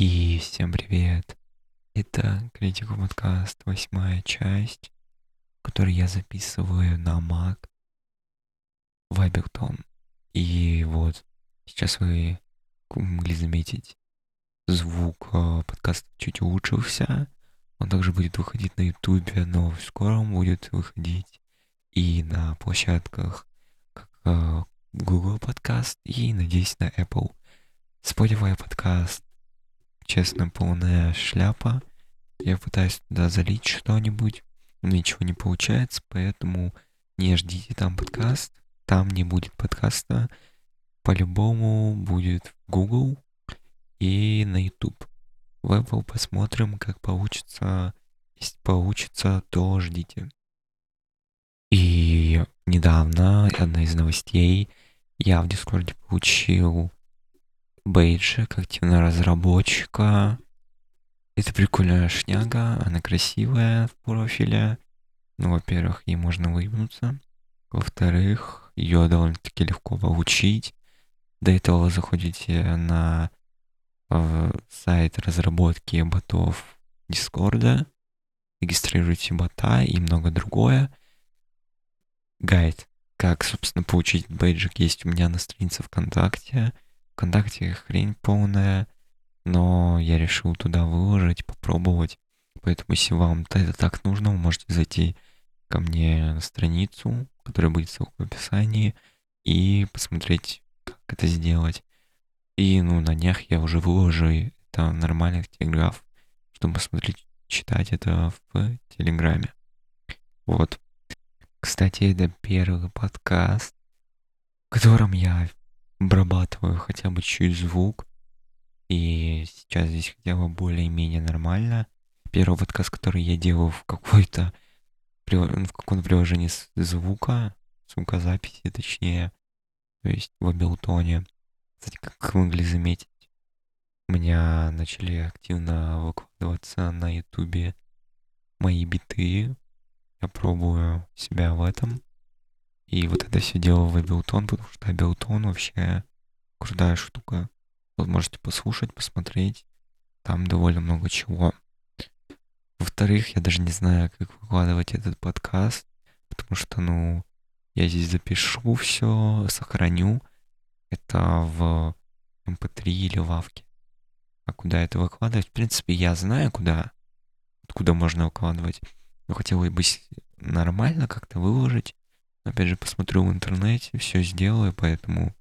И всем привет. Это Критику подкаст, восьмая часть, которую я записываю на Mac в Ableton. И вот сейчас вы могли заметить, звук э, подкаста чуть улучшился. Он также будет выходить на YouTube, но скоро он будет выходить и на площадках как э, Google подкаст и, надеюсь, на Apple. Spotify подкаст честно, полная шляпа. Я пытаюсь туда залить что-нибудь, ничего не получается, поэтому не ждите там подкаст. Там не будет подкаста. По-любому будет в Google и на YouTube. В Apple посмотрим, как получится. Если получится, то ждите. И недавно одна из новостей. Я в Дискорде получил бейджик активного разработчика. Это прикольная шняга, она красивая в профиле. Ну, во-первых, ей можно выебнуться. Во-вторых, ее довольно-таки легко получить. До этого вы заходите на э, сайт разработки ботов Дискорда, регистрируете бота и много другое. Гайд, как, собственно, получить бейджик, есть у меня на странице ВКонтакте. ВКонтакте хрень полная, но я решил туда выложить, попробовать. Поэтому, если вам это так нужно, вы можете зайти ко мне на страницу, которая будет ссылка в описании, и посмотреть, как это сделать. И, ну, на днях я уже выложу это нормальных телеграф, чтобы посмотреть, читать это в Телеграме. Вот. Кстати, это первый подкаст, в котором я обрабатываю хотя бы чуть звук. И сейчас здесь хотя бы более-менее нормально. Первый подкаст, который я делал в какой-то в каком-то приложении звука, звукозаписи точнее, то есть в Абилтоне. Кстати, как вы могли заметить, у меня начали активно выкладываться на ютубе мои биты. Я пробую себя в этом. И вот это все дело в Ableton, потому что Ableton вообще крутая штука. Вот можете послушать, посмотреть. Там довольно много чего. Во-вторых, я даже не знаю, как выкладывать этот подкаст, потому что, ну, я здесь запишу все, сохраню. Это в MP3 эм или в Авке. А куда это выкладывать? В принципе, я знаю, куда, откуда можно выкладывать. Но хотел бы нормально как-то выложить. Опять же, посмотрю в интернете, все сделаю, поэтому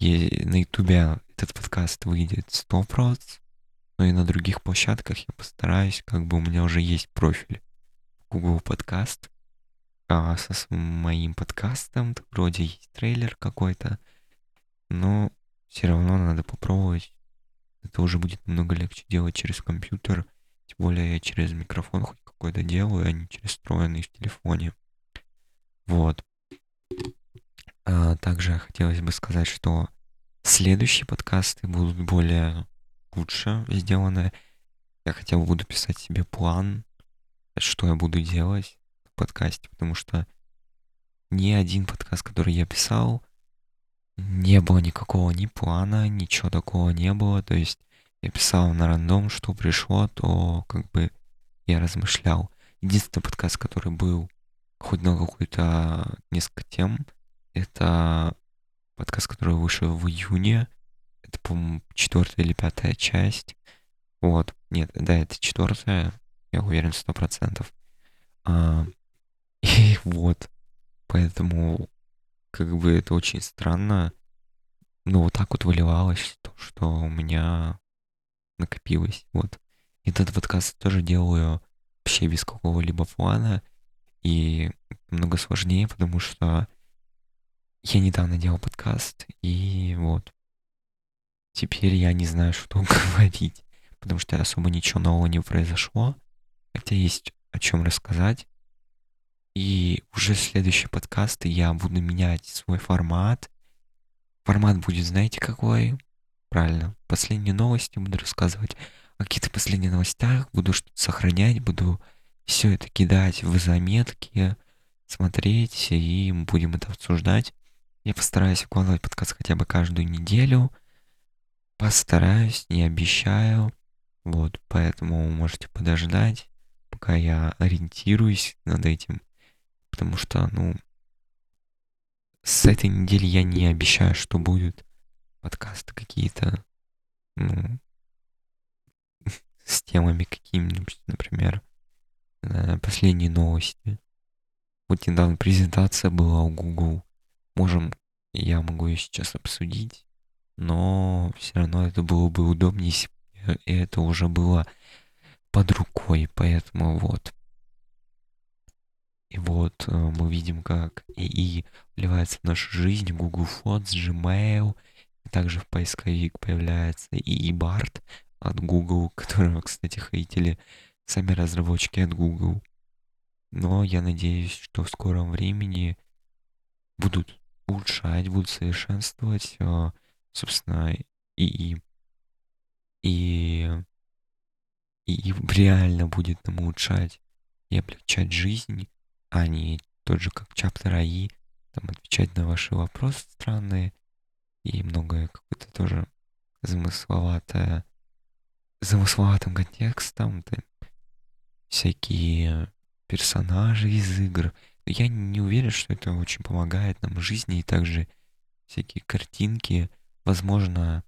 на ютубе этот подкаст выйдет 100%, но и на других площадках я постараюсь, как бы у меня уже есть профиль Google подкаст, а со моим подкастом, вроде есть трейлер какой-то, но все равно надо попробовать. Это уже будет намного легче делать через компьютер, тем более я через микрофон хоть какой-то делаю, а не через встроенный в телефоне. Вот. А, также хотелось бы сказать, что следующие подкасты будут более лучше сделаны. Я хотя бы буду писать себе план, что я буду делать в подкасте, потому что ни один подкаст, который я писал, не было никакого ни плана, ничего такого не было. То есть я писал на рандом, что пришло, то как бы я размышлял. Единственный подкаст, который был хоть на какую-то несколько тем. Это подкаст, который вышел в июне. Это, по-моему, четвертая или пятая часть. Вот. Нет, да, это четвертая. Я уверен, сто процентов. А, и вот. Поэтому, как бы, это очень странно. Но вот так вот выливалось то, что у меня накопилось. Вот. И этот подкаст тоже делаю вообще без какого-либо плана. И много сложнее, потому что я недавно делал подкаст, и вот. Теперь я не знаю, что говорить, потому что особо ничего нового не произошло, хотя есть о чем рассказать. И уже следующие подкасты я буду менять свой формат. Формат будет, знаете, какой? Правильно. Последние новости буду рассказывать о каких-то последних новостях, буду что-то сохранять, буду все это кидать в заметки, смотреть, и будем это обсуждать. Я постараюсь укладывать подкаст хотя бы каждую неделю. постараюсь, не обещаю. Вот, поэтому можете подождать, пока я ориентируюсь над этим. Потому что, ну, с этой недели я не обещаю, что будут подкасты какие-то, ну, с темами какими-нибудь, например, последние новости. Вот недавно презентация была у Google. Можем, я могу ее сейчас обсудить, но все равно это было бы удобнее, если бы это уже было под рукой, поэтому вот. И вот э, мы видим, как ИИ вливается в нашу жизнь, Google Fonts, Gmail, также в поисковик появляется ИИ Bart от Google, которого, кстати, хейтили сами разработчики от Google. Но я надеюсь, что в скором времени будут улучшать, будут совершенствовать, э, собственно, ИИ. И, и реально будет нам улучшать и облегчать жизнь, а не тот же, как Chapter AI, там отвечать на ваши вопросы странные и многое какое-то тоже замысловатое, замысловатым контекстом, там, всякие персонажи из игр. Я не уверен, что это очень помогает нам в жизни, и также всякие картинки, возможно,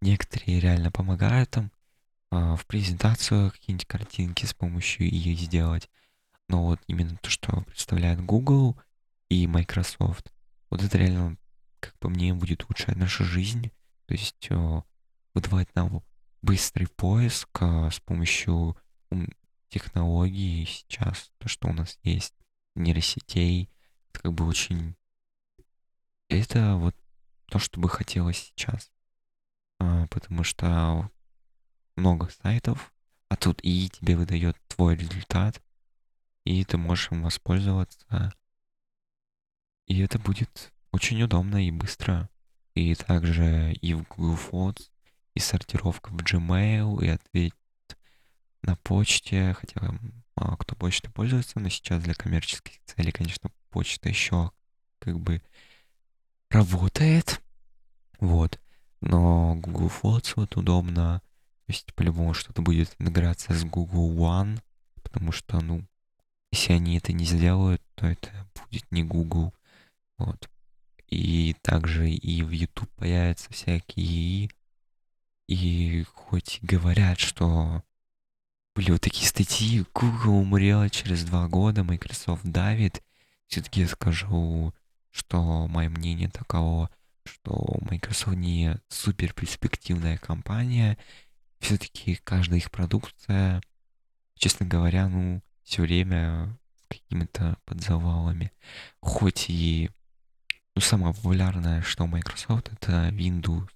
некоторые реально помогают там а, в презентацию какие-нибудь картинки с помощью ее сделать. Но вот именно то, что представляет Google и Microsoft, вот это реально, как по мне, будет улучшать нашу жизнь. То есть выдавать нам быстрый поиск а, с помощью технологий сейчас, то, что у нас есть, нейросетей, это как бы очень... Это вот то, что бы хотелось сейчас. А, потому что много сайтов, а тут и тебе выдает твой результат, и ты можешь им воспользоваться. И это будет очень удобно и быстро. И также и в Google Photos, и сортировка в Gmail, и ответ на почте, хотя мало кто почтой пользуется, но сейчас для коммерческих целей, конечно, почта еще как бы работает. Вот. Но Google Photos вот удобно. То есть по-любому что-то будет интеграция с Google One, потому что, ну, если они это не сделают, то это будет не Google. Вот. И также и в YouTube появятся всякие и хоть говорят, что были такие статьи, Google умрела через два года, Microsoft давит. Все-таки я скажу, что мое мнение таково, что Microsoft не супер перспективная компания. Все-таки каждая их продукция, честно говоря, ну, все время с какими-то подзавалами. Хоть и ну, самое популярное, что Microsoft, это Windows,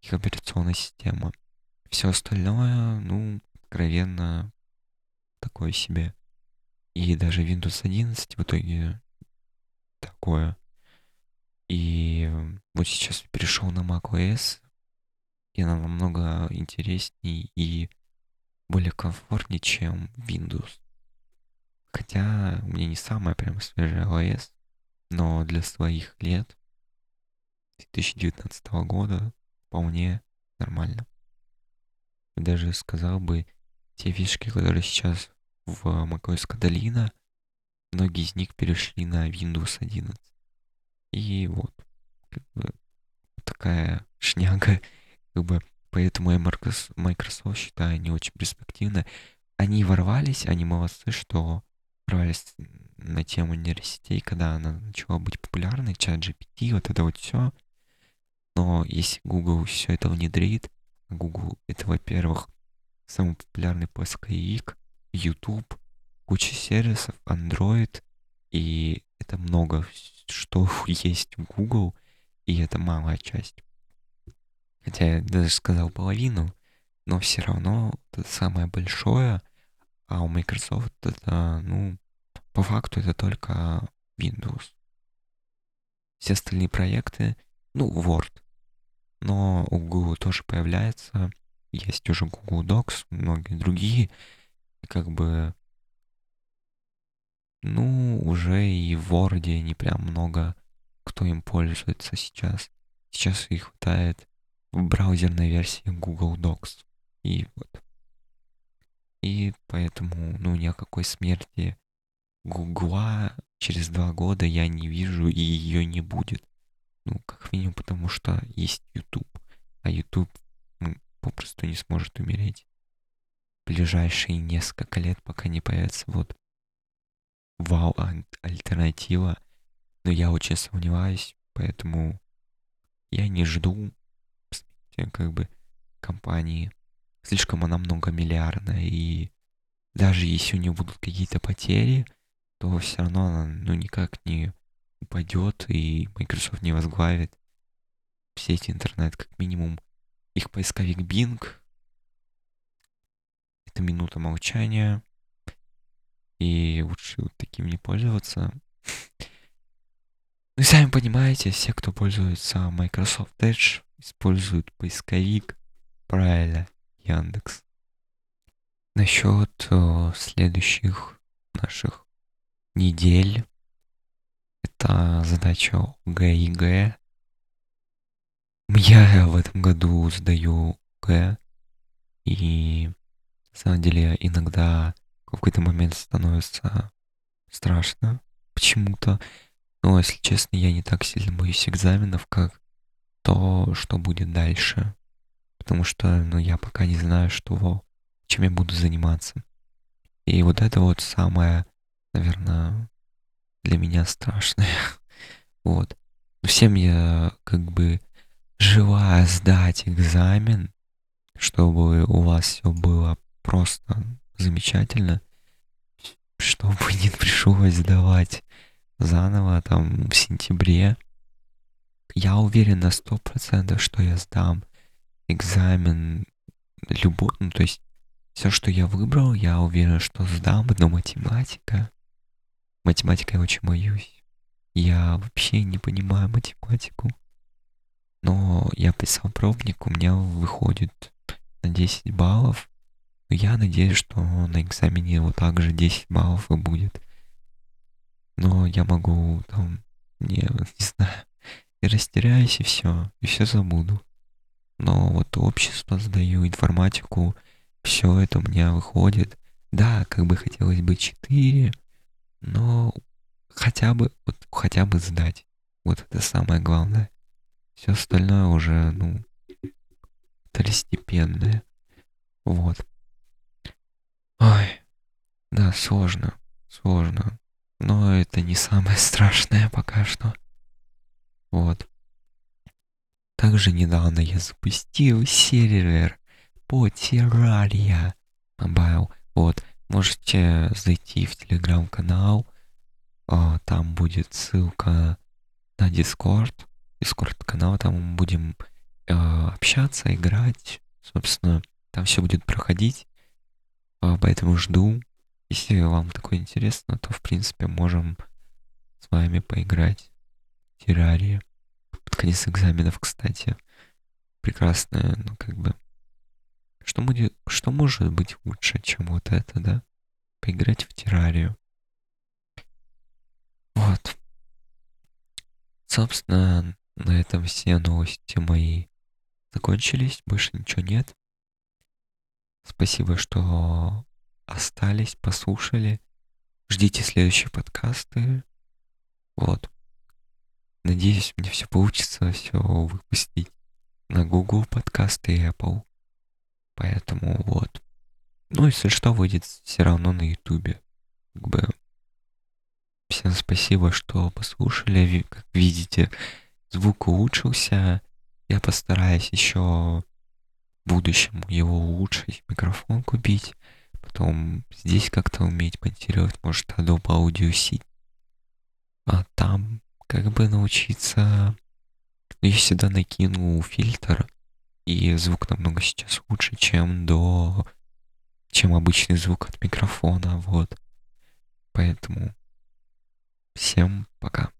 их операционная система. Все остальное, ну, откровенно такое себе. И даже Windows 11 в итоге такое. И вот сейчас перешел на macOS, и она намного интереснее и более комфортнее, чем Windows. Хотя у меня не самая прям свежая OS, но для своих лет 2019 года вполне нормально. Даже сказал бы, те фишки, которые сейчас в macOS Catalina, многие из них перешли на Windows 11. И вот, как бы, такая шняга, как бы, поэтому я Microsoft считаю не очень перспективно. Они ворвались, они молодцы, что ворвались на тему нейросетей, когда она начала быть популярной, чат GPT, вот это вот все. Но если Google все это внедрит, Google это, во-первых, самый популярный поисковик, YouTube, куча сервисов, Android, и это много что есть Google, и это малая часть. Хотя я даже сказал половину, но все равно это самое большое, а у Microsoft это, ну, по факту это только Windows. Все остальные проекты, ну, Word. Но у Google тоже появляется есть уже Google Docs, многие другие, как бы, ну, уже и в Word не прям много кто им пользуется сейчас. Сейчас их хватает в браузерной версии Google Docs. И вот. И поэтому, ну, ни о какой смерти Гугла через два года я не вижу, и ее не будет. Ну, как минимум, потому что есть YouTube. А YouTube попросту не сможет умереть. В ближайшие несколько лет, пока не появится вот вау альтернатива. Но я очень сомневаюсь, поэтому я не жду как бы компании. Слишком она многомиллиардная, и даже если у нее будут какие-то потери, то все равно она ну никак не упадет, и Microsoft не возглавит все эти интернет, как минимум. Их поисковик Bing. Это минута молчания. И лучше вот таким не пользоваться. Ну, сами понимаете, все, кто пользуется Microsoft Edge, используют поисковик. Правильно, Яндекс. Насчет о, следующих наших недель. Это сдача ОГЭ. Я в этом году сдаю ОГЭ. И на самом деле иногда в какой-то момент становится страшно почему-то. Но, если честно, я не так сильно боюсь экзаменов, как то, что будет дальше. Потому что, ну, я пока не знаю, что, чем я буду заниматься. И вот это вот самое, наверное, для меня страшное. Вот. Всем я как бы желаю сдать экзамен, чтобы у вас все было просто замечательно, чтобы не пришлось сдавать заново там в сентябре. Я уверен на сто процентов, что я сдам экзамен любой, ну то есть все, что я выбрал, я уверен, что сдам, но математика, математика я очень боюсь. Я вообще не понимаю математику. Но я писал пробник, у меня выходит на 10 баллов. Но я надеюсь, что на экзамене вот так же 10 баллов и будет. Но я могу там, не, не знаю, и растеряюсь, и все, и все забуду. Но вот общество сдаю, информатику, все это у меня выходит. Да, как бы хотелось бы 4, но хотя бы, вот, хотя бы сдать. Вот это самое главное. Все остальное уже, ну, второстепенное. Вот. Ой, да, сложно, сложно. Но это не самое страшное пока что. Вот. Также недавно я запустил сервер по Terraria Mobile. Вот, можете зайти в телеграм-канал, а, там будет ссылка на Discord, Discord канал, там мы будем а, общаться, играть, собственно, там все будет проходить, а, поэтому жду. Если вам такое интересно, то в принципе можем с вами поиграть в террария. Под конец экзаменов, кстати. Прекрасная, ну как бы что, будет, что может быть лучше, чем вот это, да? Поиграть в террарию. Вот. Собственно, на этом все новости мои закончились. Больше ничего нет. Спасибо, что остались, послушали. Ждите следующие подкасты. Вот. Надеюсь, мне все получится все выпустить на Google подкасты и Apple. Поэтому вот. Ну, если что, выйдет все равно на Ютубе. Как бы всем спасибо, что послушали. Как видите, звук улучшился. Я постараюсь еще в будущем его улучшить, микрофон купить. Потом здесь как-то уметь монтировать, может, Adobe Audio C. А там как бы научиться... Я сюда накину фильтр, и звук намного сейчас лучше, чем до... чем обычный звук от микрофона, вот. Поэтому всем пока.